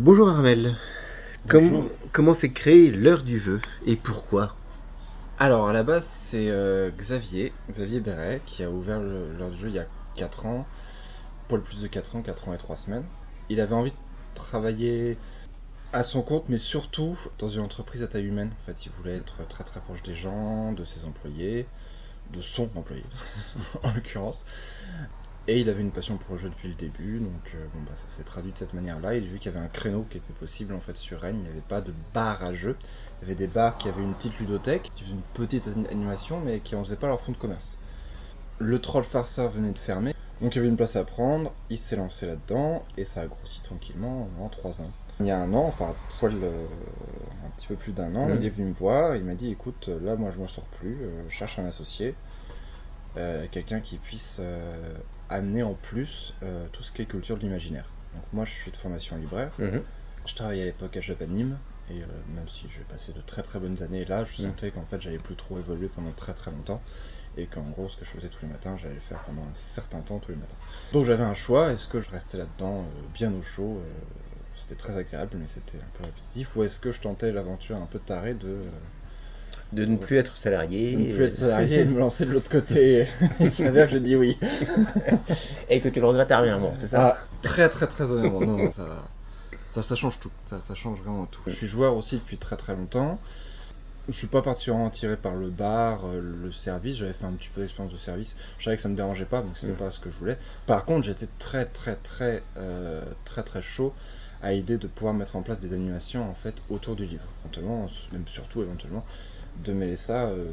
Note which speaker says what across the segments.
Speaker 1: Bonjour Armel.
Speaker 2: Bonjour.
Speaker 1: Comment, comment s'est créée l'heure du jeu et pourquoi?
Speaker 2: Alors à la base c'est euh, Xavier, Xavier Béret qui a ouvert l'heure du jeu il y a 4 ans, pour le plus de 4 ans, 4 ans et 3 semaines. Il avait envie de travailler à son compte mais surtout dans une entreprise à taille humaine. En fait il voulait être très très proche des gens, de ses employés, de son employé en l'occurrence. Et il avait une passion pour le jeu depuis le début, donc euh, bon, bah, ça s'est traduit de cette manière-là. Il a vu qu'il y avait un créneau qui était possible en fait sur Rennes. Il n'y avait pas de bar à jeu. Il y avait des bars qui avaient une petite ludothèque, qui faisaient une petite ani- animation, mais qui n'en faisaient pas leur fond de commerce. Le troll farceur venait de fermer, donc il y avait une place à prendre. Il s'est lancé là-dedans et ça a grossi tranquillement en 3 ans. Il y a un an, enfin poil, euh, un petit peu plus d'un an, il est venu me voir. Il m'a dit "Écoute, là moi je m'en sors plus. euh, je cherche un associé, quelqu'un qui puisse amener en plus euh, tout ce qui est culture de l'imaginaire." Donc moi je suis de formation libraire. Je travaillais à l'époque à Japanim et euh, même si j'ai passé de très très bonnes années là, je
Speaker 1: Mm.
Speaker 2: sentais qu'en fait j'allais plus trop évoluer pendant très très longtemps et qu'en gros ce que je faisais tous les matins, j'allais le faire pendant un certain temps tous les matins. Donc j'avais un choix, est-ce que je restais là-dedans euh, bien au chaud c'était très agréable mais c'était un peu répétitif? Ou est-ce que je tentais l'aventure un peu tarée de,
Speaker 1: De ne plus être salarié.
Speaker 2: de ne plus être salarié et de me lancer de l'autre côté Il s'avère que j'ai dit oui.
Speaker 1: Et que tu le regrettes dernièrement, c'est ça?
Speaker 2: Ah, très très très honnêtement, non, non, ça, ça, ça change tout, ça, ça change vraiment tout. Je suis joueur aussi depuis très très longtemps. Je suis pas particulièrement attiré par le bar, euh, le service. J'avais fait un petit peu d'expérience de service. Je savais que ça me dérangeait pas, donc c'était
Speaker 1: Mm.
Speaker 2: pas ce que je voulais. Par contre, j'étais très très très euh, très très chaud à l'idée de pouvoir mettre en place des animations en fait autour du livre. Éventuellement, même surtout éventuellement, de mêler ça euh,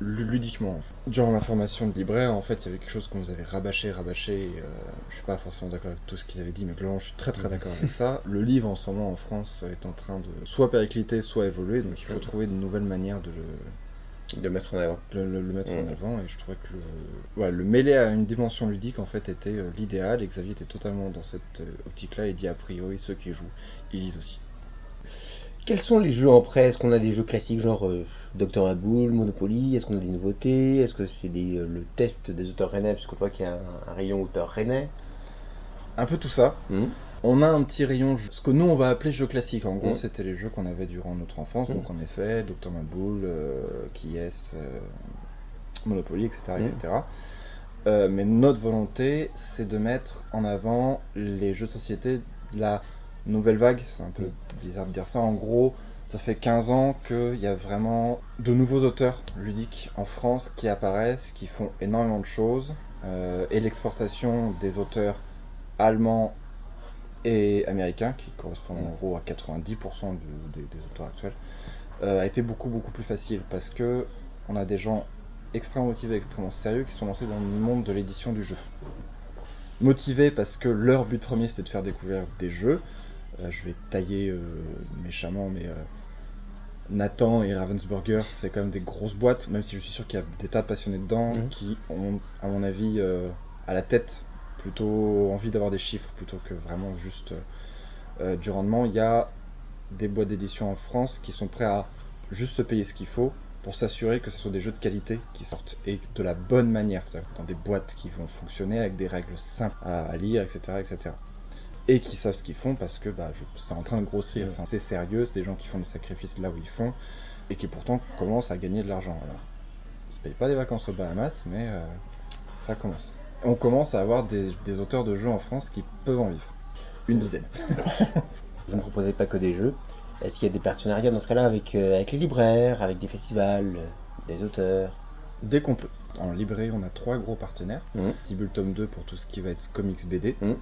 Speaker 2: lu- ludiquement. Durant ma formation de libraire, en fait, il y avait quelque chose qu'on nous avait rabâché, rabâché. et, euh, je suis pas forcément d'accord avec tout ce qu'ils avaient dit, mais globalement, je suis très très d'accord avec ça. Le livre en ce moment en France est en train de soit péricliter, soit évoluer, donc il faut trouver de nouvelles manières de le,
Speaker 1: De mettre en avant.
Speaker 2: le, le- le mettre en
Speaker 1: Mhm.
Speaker 2: avant. Et je trouvais que le, ouais, le mêler à une dimension ludique en fait était euh, l'idéal. Et Xavier était totalement dans cette euh, optique-là et dit a priori ceux qui jouent, ils lisent aussi.
Speaker 1: Quels sont les jeux en prêt? Est-ce qu'on a des jeux classiques genre euh, Docteur Maboul, Monopoly? Est-ce qu'on a des nouveautés? Est-ce que c'est des, euh, le test des auteurs rennais? Parce que je vois qu'il y a un, un rayon auteur rennais.
Speaker 2: Un peu tout ça.
Speaker 1: Mhm.
Speaker 2: On a un petit rayon, ce que nous on va appeler jeux classiques. En gros,
Speaker 1: Mhm.
Speaker 2: c'était les jeux qu'on avait durant notre enfance.
Speaker 1: Mhm.
Speaker 2: Donc en effet, Dr Maboul, euh, Qui est, euh, Monopoly, etc. Etc. Euh, mais notre volonté, c'est de mettre en avant les jeux de société de la nouvelle vague. C'est un peu bizarre de dire ça. En gros, ça fait 15 ans qu'il y a vraiment de nouveaux auteurs ludiques en France qui apparaissent, qui font énormément de choses. euh, et l'exportation des auteurs allemands et américains, qui correspondent en gros à 90% du- des, des auteurs actuels, euh, a été beaucoup beaucoup plus facile parce que on a des gens extrêmement motivés, extrêmement sérieux qui sont lancés dans le monde de l'édition du jeu. Motivés parce que leur but premier c'était de faire découvrir des jeux. Euh, je vais tailler euh, méchamment, mais euh, Nathan et Ravensburger, c'est quand même des grosses boîtes, même si je suis sûr qu'il y a des tas de passionnés dedans
Speaker 1: Mhm.
Speaker 2: qui ont, à mon avis, à la tête plutôt envie d'avoir des chiffres plutôt que vraiment juste du rendement. Il y a des boîtes d'édition en France qui sont prêts à juste payer ce qu'il faut pour s'assurer que ce sont des jeux de qualité qui sortent et de la bonne manière, c'est-à-dire dans des boîtes qui vont fonctionner avec des règles simples à, à lire, etc., etc. Et qui savent ce qu'ils font parce que bah, c'est en train de grossir,
Speaker 1: Ouais.
Speaker 2: c'est sérieux, c'est des gens qui font des sacrifices là où ils font et qui pourtant commencent à gagner de l'argent. Alors, ils se payent pas des vacances aux Bahamas, mais euh, ça commence. On commence à avoir des, des auteurs de jeux en France qui peuvent en vivre. Une dizaine.
Speaker 1: Vous ne proposez pas que des jeux. Est-ce qu'il y a des partenariats dans ce cas-là avec, euh, avec les libraires, avec des festivals, euh, des auteurs?
Speaker 2: Dès qu'on peut. En librairie, on a trois gros partenaires.
Speaker 1: Mhm.
Speaker 2: Tibul Tome 2 pour tout ce qui va être comics BD.
Speaker 1: Mhm.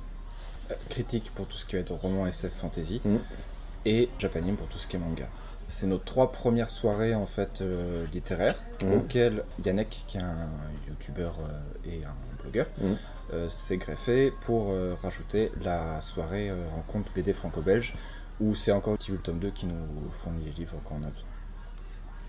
Speaker 2: Critique pour tout ce qui va être roman SF fantasy.
Speaker 1: Mhm.
Speaker 2: Et Japanim pour tout ce qui est manga. C'est nos trois premières soirées en fait euh, littéraires
Speaker 1: Mhm.
Speaker 2: auxquelles Yannick, qui est un youtubeur euh, et un blogueur,
Speaker 1: Mhm.
Speaker 2: euh, s'est greffé pour rajouter la soirée rencontre BD franco-belge où c'est encore Tibul Tome 2 qui nous fournit les livres quand on a besoin.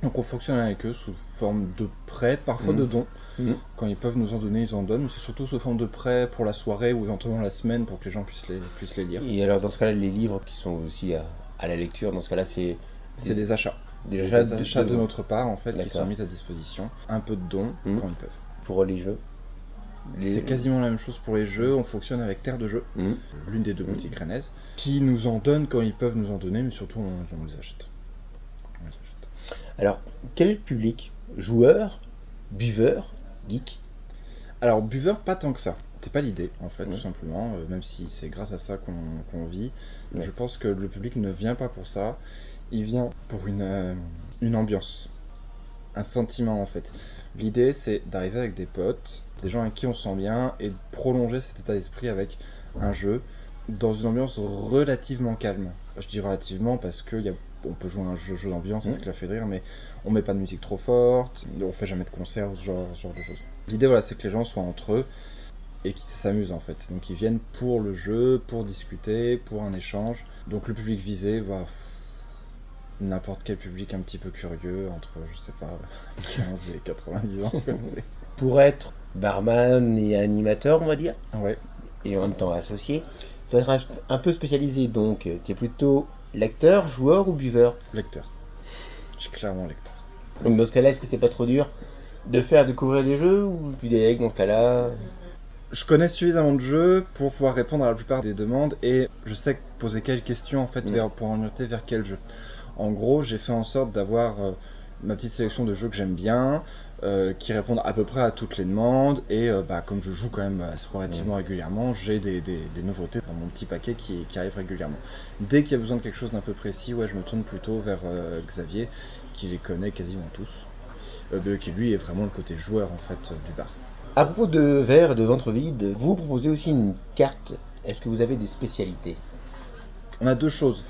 Speaker 2: Donc on fonctionne avec eux sous forme de prêt, parfois de dons.
Speaker 1: Mhm.
Speaker 2: Quand ils peuvent nous en donner, ils en donnent. mais C'est surtout sous forme de prêt pour la soirée ou éventuellement la semaine pour que les gens puissent les, puissent les lire.
Speaker 1: Et alors dans ce cas-là, les livres qui sont aussi à, à la lecture, dans ce cas-là, c'est
Speaker 2: C'est des achats.
Speaker 1: Des achats de-
Speaker 2: achats de,
Speaker 1: de-
Speaker 2: notre part en fait qui sont mis à disposition. Un peu de dons
Speaker 1: Mhm.
Speaker 2: quand ils peuvent.
Speaker 1: pour les jeux. Les-
Speaker 2: C'est quasiment la même chose pour les jeux. On fonctionne avec Terre de Jeu,
Speaker 1: Mhm.
Speaker 2: l'une des deux boutiques rennaises, qui nous en donnent quand ils peuvent nous en donner, mais surtout on, on les achète.
Speaker 1: Alors, quel public Joueur Buveur Geek
Speaker 2: Alors, buveur, pas tant que ça. C'est pas l'idée, en fait,
Speaker 1: Ouais.
Speaker 2: tout simplement. euh, même si c'est grâce à ça qu'on vit.
Speaker 1: Ouais.
Speaker 2: Je pense que le public ne vient pas pour ça. Il vient pour une, euh, une ambiance. Un sentiment, en fait. L'idée, c'est d'arriver avec des potes, des gens avec qui on se sent bien, et de prolonger cet état d'esprit avec un jeu dans une ambiance relativement calme. Je dis relativement parce que y a- on peut jouer à un jeu, jeu d'ambiance, c'est ce qui la fait rire, mais on met pas de musique trop forte, on fait jamais de concert, ce genre, ce genre de choses. L'idée, voilà, c'est que les gens soient entre eux et qu'ils s'amusent en fait. Donc ils viennent pour le jeu, pour discuter, pour un échange. Donc le public visé va n'importe quel public un petit peu curieux entre, je sais pas, 15 et 90 ans.
Speaker 1: Pour être barman et animateur, on va dire,
Speaker 2: ouais.
Speaker 1: et en même temps associé, faut être un, un peu spécialisé. Donc, tu es plutôt lecteur, joueur ou buveur
Speaker 2: Lecteur. Suis clairement lecteur.
Speaker 1: Donc, dans ce cas-là, est-ce que c'est pas trop dur de faire découvrir des jeux ou tu délègues dans ce cas-là
Speaker 2: Je connais suffisamment de jeux pour pouvoir répondre à la plupart des demandes et je sais poser quelles questions en fait
Speaker 1: Mm.
Speaker 2: vers, pour orienter vers quel jeu. En gros, j'ai fait en sorte d'avoir euh, ma petite sélection de jeux que j'aime bien, euh, qui répondent à peu près à toutes les demandes et euh, bah, comme je joue quand même assez relativement régulièrement, j'ai des, des- des nouveautés dans mon petit paquet qui, qui arrivent régulièrement. Dès qu'il y a besoin de quelque chose d'un peu précis, ouais, je me tourne plutôt vers euh, Xavier qui les connaît quasiment tous, euh, qui lui est vraiment le côté joueur en fait euh, du bar.
Speaker 1: À propos de verre et de ventre vide, vous proposez aussi une carte. Est-ce que vous avez des spécialités?
Speaker 2: On a deux choses.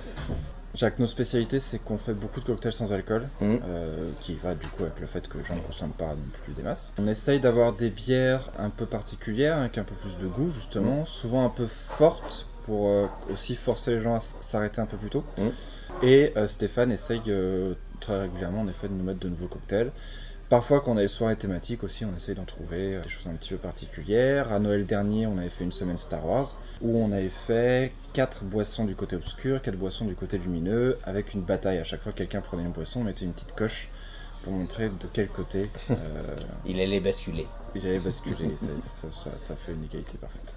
Speaker 2: Jacques, nos spécialités, c'est qu'on fait beaucoup de cocktails sans alcool,
Speaker 1: Mhm.
Speaker 2: euh, qui va du coup avec le fait que les gens ne consomment pas non plus des masses. On essaye d'avoir des bières un peu particulières, avec un peu plus de goût justement, souvent un peu fortes pour euh, aussi forcer les gens à s'arrêter un peu plus tôt.
Speaker 1: Mhm.
Speaker 2: Et euh, Stéphane essaye très régulièrement en effet de nous mettre de nouveaux cocktails. Parfois, quand on a des soirées thématiques aussi, on essaye d'en trouver euh, des choses un petit peu particulières. À Noël dernier, on avait fait une semaine Star Wars où on avait fait 4 boissons du côté obscur, 4 boissons du côté lumineux, avec une bataille. À chaque fois que quelqu'un prenait une boisson, on mettait une petite coche pour montrer de quel côté euh,
Speaker 1: Il allait basculer.
Speaker 2: il allait basculer. ça, ça- ça- ça fait une égalité parfaite.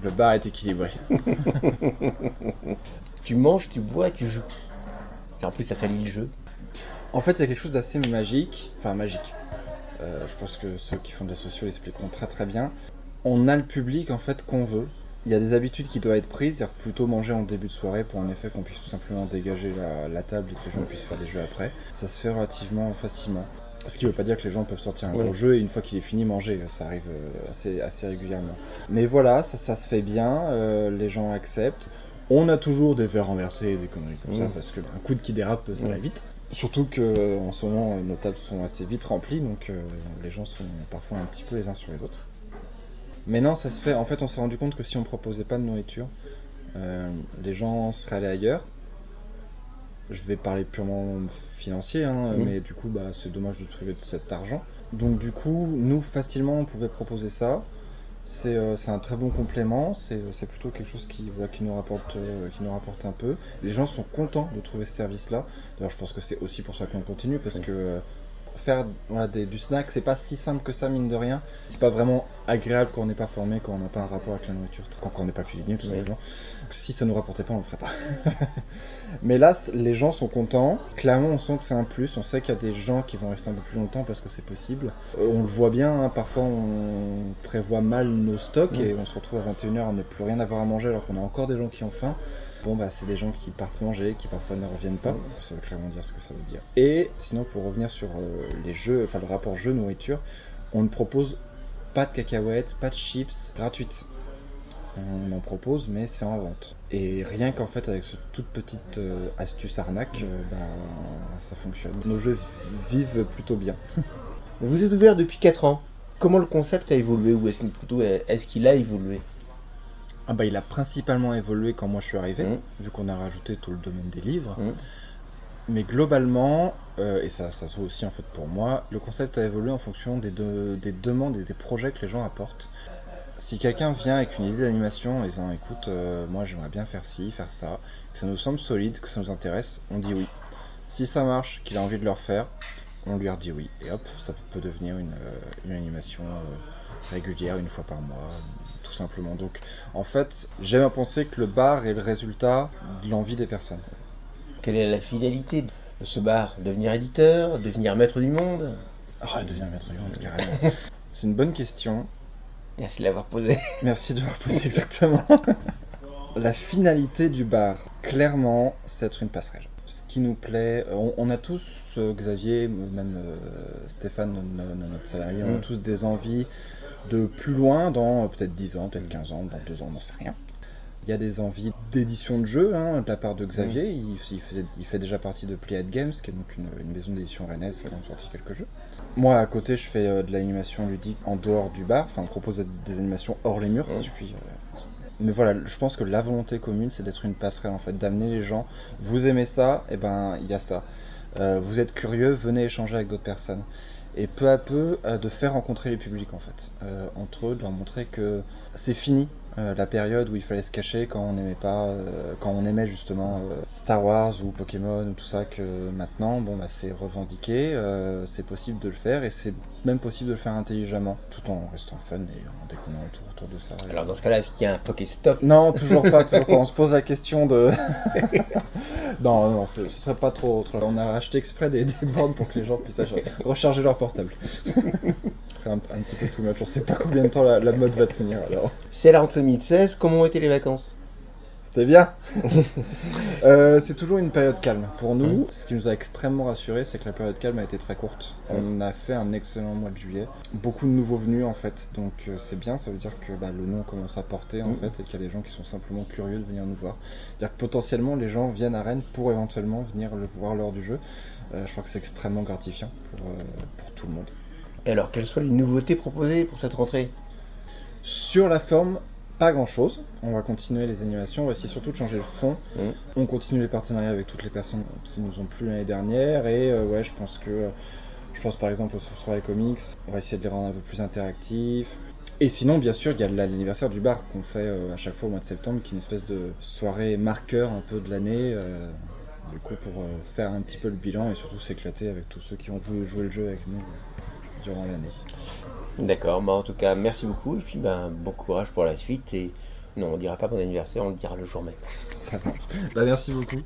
Speaker 2: Le bar est équilibré.
Speaker 1: Tu manges, tu bois, tu joues. En plus, ça salit le jeu.
Speaker 2: En fait, il y a quelque chose d'assez magique. Enfin, magique. Euh, je pense que ceux qui font de la socio l'expliqueront très très bien. On a le public en fait qu'on veut. Il y a des habitudes qui doivent être prises, c'est-à-dire plutôt manger en début de soirée pour en effet qu'on puisse tout simplement dégager la, la table et que les gens puissent faire des jeux après. Ça se fait relativement facilement. Ce qui veut pas dire que les gens peuvent sortir un
Speaker 1: Ouais.
Speaker 2: gros jeu et une fois qu'il est fini manger, ça arrive euh, assez, assez régulièrement. Mais voilà, ça, ça se fait bien, euh, les gens acceptent. On a toujours des verres renversés et des conneries comme ça
Speaker 1: Mm.
Speaker 2: parce que un coude qui dérape, ça va vite. Surtout que euh, en ce moment, euh, nos tables sont assez vite remplies, donc euh, les gens sont parfois un petit peu les uns sur les autres. Mais non, ça se fait. En fait, on s'est rendu compte que si on proposait pas de nourriture, euh, les gens seraient allés ailleurs. Je vais parler purement financier, hein, mais du coup, bah, c'est dommage de se priver de cet argent. Donc, du coup, nous, facilement, on pouvait proposer ça. C'est euh, c'est un très bon complément, c'est c'est plutôt quelque chose qui, voilà, qui, nous rapporte, euh, qui nous rapporte un peu. Les gens sont contents de trouver ce service-là. D'ailleurs, je pense que c'est aussi pour ça qu'on continue, parce que euh, faire voilà, des- du snack, c'est pas si simple que ça, mine de rien. C'est pas vraiment agréable quand on n'est pas formé, quand on n'a pas un rapport avec la nourriture, quand, on n'est pas cuisinier, tout simplement. Si ça nous rapportait pas, on le ferait pas. Mais là, les gens sont contents. Clairement, on sent que c'est un plus. On sait qu'il y a des gens qui vont rester un peu plus longtemps parce que c'est possible. Euh, on le voit bien, hein, parfois on prévoit mal nos stocks et on se retrouve à 21h à ne plus rien avoir à manger alors qu'on a encore des gens qui ont faim. Bon, bah, c'est des gens qui partent manger, qui parfois ne reviennent pas. Ça veut clairement dire ce que ça veut dire. Et sinon, pour revenir sur euh, les jeux, enfin le rapport jeu-nourriture, on ne propose pas de cacahuètes, pas de chips gratuites. On en propose, mais c'est en vente. Et rien qu'en fait, avec cette toute petite euh, astuce arnaque, euh, bah, ça fonctionne. Nos jeux vivent plutôt bien.
Speaker 1: Vous êtes ouvert depuis 4 ans. Comment le concept a évolué? Ou est-ce plutôt est-ce qu'il a évolué?
Speaker 2: Ah bah, il a principalement évolué quand moi je suis arrivé,
Speaker 1: Mhm.
Speaker 2: vu qu'on a rajouté tout le domaine des livres.
Speaker 1: Mhm.
Speaker 2: Mais globalement, euh, et ça, ça se vaut aussi en fait pour moi, le concept a évolué en fonction des, de- des demandes et des projets que les gens apportent. Si quelqu'un vient avec une idée d'animation en disant écoute, euh, moi j'aimerais bien faire ci, faire ça, que ça nous semble solide, que ça nous intéresse, on dit oui. Si ça marche, qu'il a envie de le refaire, on lui redit oui. Et hop, ça peut devenir une, euh, une animation euh, régulière, une fois par mois, tout simplement. Donc, en fait, j'aime à penser que le bar est le résultat de l'envie des personnes.
Speaker 1: Quelle est la finalité de ce bar? Devenir éditeur Devenir maître du monde?
Speaker 2: Ah, devenir maître du monde, carrément. C'est une bonne question.
Speaker 1: Merci de l'avoir posé.
Speaker 2: Merci de l'avoir posé exactement. la finalité du bar, clairement, c'est être une passerelle. Ce qui nous plaît, on, on a tous, euh, Xavier, même euh, Stéphane, no- no- notre salarié, on a
Speaker 1: Mm.
Speaker 2: tous des envies de plus loin, dans euh, peut-être 10 ans, peut-être 15 ans, dans 2 ans, on n'en sait rien. Il y a des envies d'édition de jeu hein, de la part de Xavier. Il, il faisait- il fait déjà partie de Playad Games, qui est donc une, une maison d'édition rennaise qui a sorti quelques jeux. Moi, à côté, je fais euh, de l'animation ludique en dehors du bar. Enfin, on propose des, des animations hors les murs,
Speaker 1: Ouais.
Speaker 2: si je puis. euh, Mais voilà, je pense que la volonté commune, c'est d'être une passerelle en fait, d'amener les gens. Vous aimez ça, et ben il y a ça. Euh, vous êtes curieux, venez échanger avec d'autres personnes. Et peu à peu, euh, de faire rencontrer les publics en fait, euh, entre eux, de leur montrer que c'est fini euh, la période où il fallait se cacher quand on n'aimait pas, euh, quand on aimait justement euh, Star Wars ou Pokémon ou tout ça, que maintenant, bon bah c'est revendiqué, c'est possible de le faire et c'est même possible de le faire intelligemment, tout en restant fun et en déconnant autour, autour de ça.
Speaker 1: Alors dans ce cas-là, est-ce qu'il y a un Pokéstop?
Speaker 2: Non, toujours pas, toujours pas. On se pose la question de. non, non, ce, serait pas trop, trop. On a acheté exprès des, des bornes pour que les gens puissent recharger leur portable. ce serait un, un petit peu too much. On sait pas combien de temps la, la mode va tenir alors.
Speaker 1: C'est la rentrée 2016, comment ont été les vacances?
Speaker 2: C'était bien. Euh, c'est toujours une période calme. Pour nous, ce qui nous a extrêmement rassuré, c'est que la période calme a été très courte. On a fait un excellent mois de juillet. Beaucoup de nouveaux venus en fait, donc euh, c'est bien. Ça veut dire que bah, le nom commence à porter en
Speaker 1: Mhm.
Speaker 2: fait, et qu'il y a des gens qui sont simplement curieux de venir nous voir. C'est-à-dire que potentiellement les gens viennent à Rennes pour éventuellement venir le voir lors du jeu. Euh, je crois que c'est extrêmement gratifiant pour, pour tout le monde.
Speaker 1: Et alors, quelles sont les nouveautés proposées pour cette rentrée?
Speaker 2: Sur la forme, pas grand chose. On va continuer les animations, on va essayer surtout de changer le fond.
Speaker 1: Mhm.
Speaker 2: On continue les partenariats avec toutes les personnes qui nous ont plu l'année dernière et euh, ouais, je pense que je pense par exemple aux soirées comics, on va essayer de les rendre un peu plus interactifs. Et sinon, bien sûr, il y a l'anniversaire du bar qu'on fait euh, à chaque fois au mois de septembre, qui est une espèce de soirée marqueur un peu de l'année. euh, du coup, pour euh, faire un petit peu le bilan et surtout s'éclater avec tous ceux qui ont voulu jouer le jeu avec nous euh, durant l'année.
Speaker 1: D'accord, bah en tout cas, merci beaucoup, et puis ben, bon courage pour la suite, et non, on dira pas bon anniversaire, on le dira le jour même.
Speaker 2: Ça. Bah, merci beaucoup.